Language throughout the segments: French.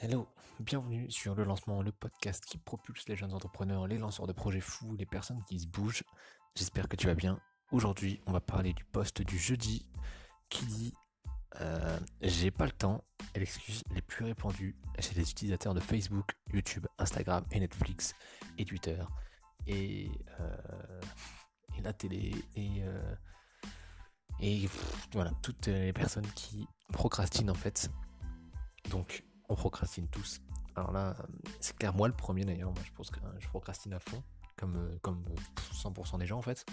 Hello, bienvenue sur le lancement, le podcast qui propulse les jeunes entrepreneurs, les lanceurs de projets fous, les personnes qui se bougent. J'espère que tu vas bien. Aujourd'hui, on va parler du post du jeudi qui dit euh, J'ai pas le temps et l'excuse les plus répandues chez les utilisateurs de Facebook, YouTube, Instagram et Netflix et Twitter et, euh, la télé et, euh, voilà, toutes les personnes qui procrastinent en fait. Donc, on procrastine tous. Alors là, c'est clair, moi le premier d'ailleurs, moi je pense que je procrastine à fond, comme, euh, comme 100% des gens en fait.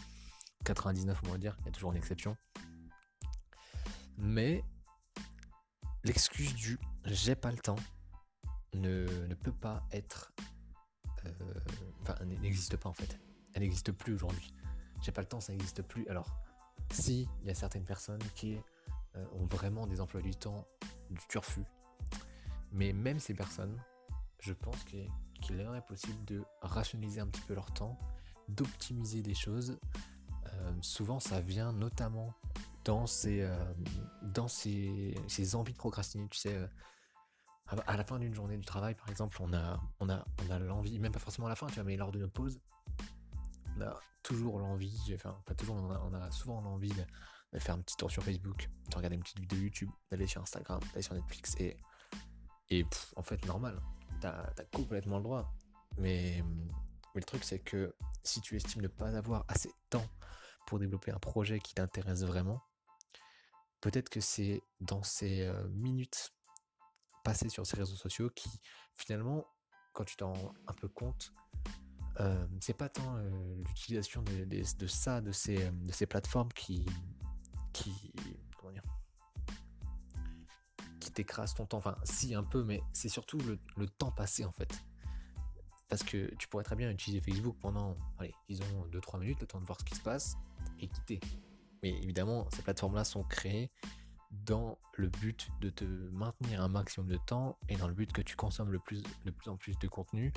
99 on va dire, il y a toujours une exception. Mais l'excuse du j'ai pas le temps ne, peut pas être. euh, Enfin, elle n'existe pas en fait. Elle n'existe plus aujourd'hui. J'ai pas le temps, ça n'existe plus. Alors, si il y a certaines personnes qui euh, ont vraiment des emplois du temps du turfu, mais même ces personnes, je pense qu'il est possible de rationaliser un petit peu leur temps, d'optimiser des choses. Euh, souvent, ça vient notamment dans ces, euh, dans ces, envies de procrastiner. Tu sais, euh, à la fin d'une journée du travail, par exemple, on a, on a, on a l'envie, même pas forcément à la fin, tu vois, mais lors de nos pauses, on a toujours l'envie, enfin, pas toujours, on a, on a souvent l'envie de, de faire un petit tour sur Facebook, de regarder une petite vidéo YouTube, d'aller sur Instagram, d'aller sur Netflix et et en fait, normal, t'as as complètement le droit. Mais, le truc, c'est que si tu estimes ne pas avoir assez de temps pour développer un projet qui t'intéresse vraiment, peut-être que c'est dans ces euh, minutes passées sur ces réseaux sociaux qui, finalement, quand tu t'en rends un peu compte, euh, c'est pas tant euh, l'utilisation de, ça, de ces, plateformes qui, t'écrase ton temps. Enfin, si, un peu, mais c'est surtout le, temps passé, en fait. Parce que tu pourrais très bien utiliser Facebook pendant, allez, disons 2-3 minutes, le temps de voir ce qui se passe, et quitter. Mais évidemment, ces plateformes-là sont créées dans le but de te maintenir un maximum de temps et dans le but que tu consommes le plus, plus en plus de contenu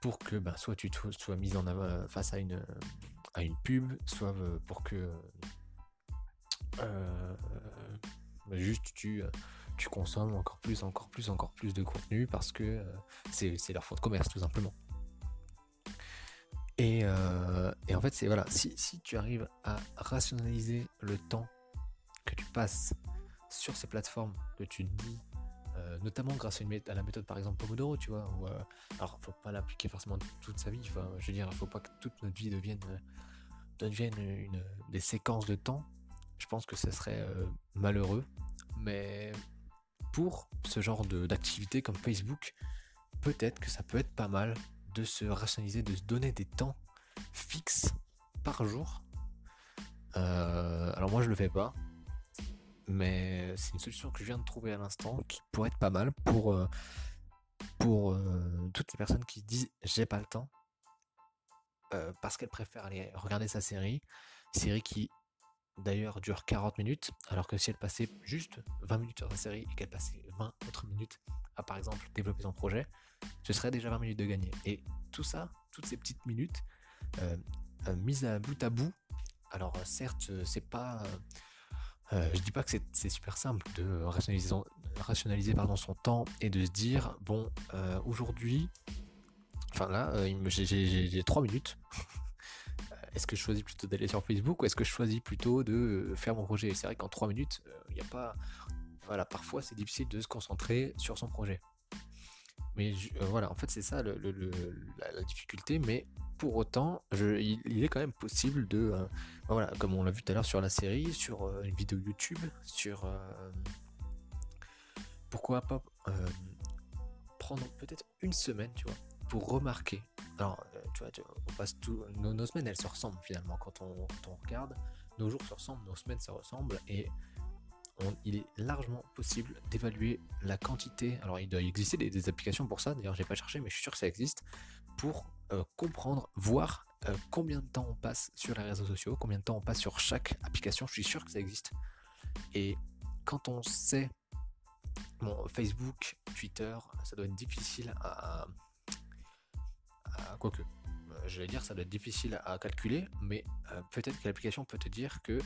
pour que ben, soit tu sois mis en avant face à une, à une pub, soit euh, pour que euh, juste tu, euh, tu consommes encore plus, encore plus, encore plus de contenu parce que euh, c'est leur fonds de commerce tout simplement. Et, euh, et en fait, c'est voilà, si, si tu arrives à rationaliser le temps que tu passes sur ces plateformes, que tu dis, euh, notamment grâce à, une à la méthode par exemple Pomodoro, tu vois, où, alors faut pas l'appliquer forcément toute sa vie, enfin, je veux dire, faut pas que toute notre vie devienne, devienne une, des séquences de temps. Je pense que ce serait malheureux, mais pour ce genre d'activité comme Facebook, peut-être que ça peut être pas mal de se rationaliser, de se donner des temps fixes par jour. Euh, alors moi je le fais pas, mais c'est une solution que je viens de trouver à l'instant qui pourrait être pas mal pour, euh, euh, toutes les personnes qui disent j'ai pas le temps parce qu'elles préfèrent aller regarder sa série, série qui d'ailleurs dure 40 minutes, alors que si elle passait juste 20 minutes sur sa série et qu'elle passait 20 autres minutes à par exemple développer son projet, ce serait déjà 20 minutes de gagner. Et tout ça, toutes ces petites minutes, euh, euh, mises à bout à bout, alors euh, certes, c'est pas. je dis pas que c'est super simple de rationaliser, rationaliser pardon, son temps et de se dire bon, aujourd'hui, enfin là, j'ai- j'ai j'ai- j'ai trois minutes. Est-ce que je choisis plutôt d'aller sur Facebook ou est-ce que je choisis plutôt de euh, faire mon projet? Et C'est vrai qu'en trois minutes, euh, il n'y a pas. Voilà, parfois c'est difficile de se concentrer sur son projet. Mais je- euh, voilà, en fait, c'est ça la, difficulté. Mais pour autant, il, est quand même possible de. euh, voilà, comme on l'a vu tout à l'heure sur la série, sur une vidéo YouTube, sur. pourquoi pas prendre peut-être une semaine, tu vois, pour remarquer. Alors, euh, tu vois, tu- on passe tout. Nos, semaines, elles se ressemblent finalement quand on, on regarde. Nos jours se ressemblent, nos semaines se ressemblent. Et on- il est largement possible d'évaluer la quantité. Alors, il doit exister des, applications pour ça. D'ailleurs, j'ai pas cherché, mais je suis sûr que ça existe pour euh, comprendre, voir euh, combien de temps on passe sur les réseaux sociaux, combien de temps on passe sur chaque application. Je suis sûr que ça existe. Et quand on sait, bon, Facebook, Twitter, ça doit être difficile à quoique. euh, Je vais dire, ça doit être difficile à calculer, mais euh, peut-être que l'application peut te dire que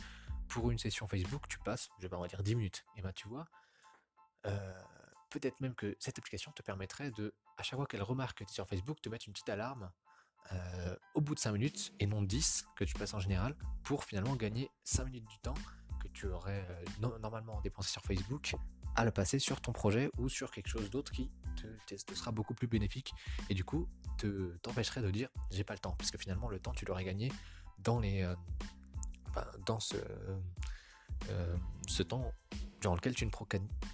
pour une session Facebook, tu passes, je vais pas dire 10 minutes. Et ben tu vois, euh, peut-être même que cette application te permettrait de, à chaque fois qu'elle remarque que tu es sur Facebook, te mettre une petite alarme euh, au bout de 5 minutes et non 10 que tu passes en général pour finalement gagner 5 minutes du temps que tu aurais euh, normalement dépensé sur Facebook à le passer sur ton projet ou sur quelque chose d'autre qui te, sera beaucoup plus bénéfique et du coup te t'empêcherait de dire j'ai pas le temps parce que finalement le temps tu l'aurais gagné dans les euh, dans ce ce temps durant lequel tu ne,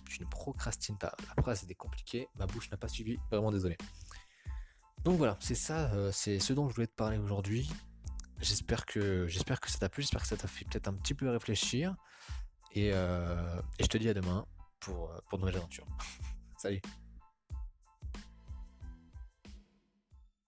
tu ne procrastines pas. La phrase était compliquée, ma bouche n'a pas suivi, vraiment désolé. Donc voilà, c'est ça, euh, c'est ce dont je voulais te parler aujourd'hui. J'espère que, j'espère que ça t'a plu, j'espère que ça t'a fait peut-être un petit peu réfléchir. Et, euh, et, je te dis à demain pour, pour de nouvelles aventures. Salut